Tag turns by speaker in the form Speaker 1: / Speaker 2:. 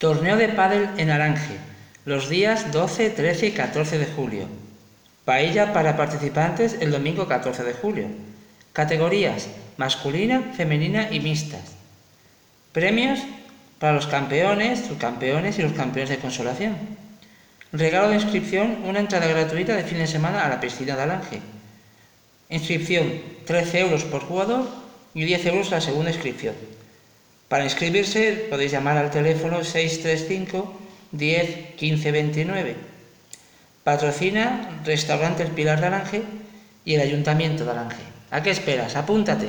Speaker 1: Torneo de pádel en Arange, los días 12, 13 y 14 de julio. Paella para participantes el domingo 14 de julio. Categorías masculina, femenina y mixtas. Premios para los campeones, subcampeones y los campeones de consolación. Regalo de inscripción, una entrada gratuita de fin de semana a la piscina de Alange. Inscripción, 13 euros por jugador y 10 euros la segunda inscripción. Para inscribirse podéis llamar al teléfono 635 10 15 29. Patrocina Restaurante El Pilar de Alange y el Ayuntamiento de Alange. ¿A qué esperas? Apúntate.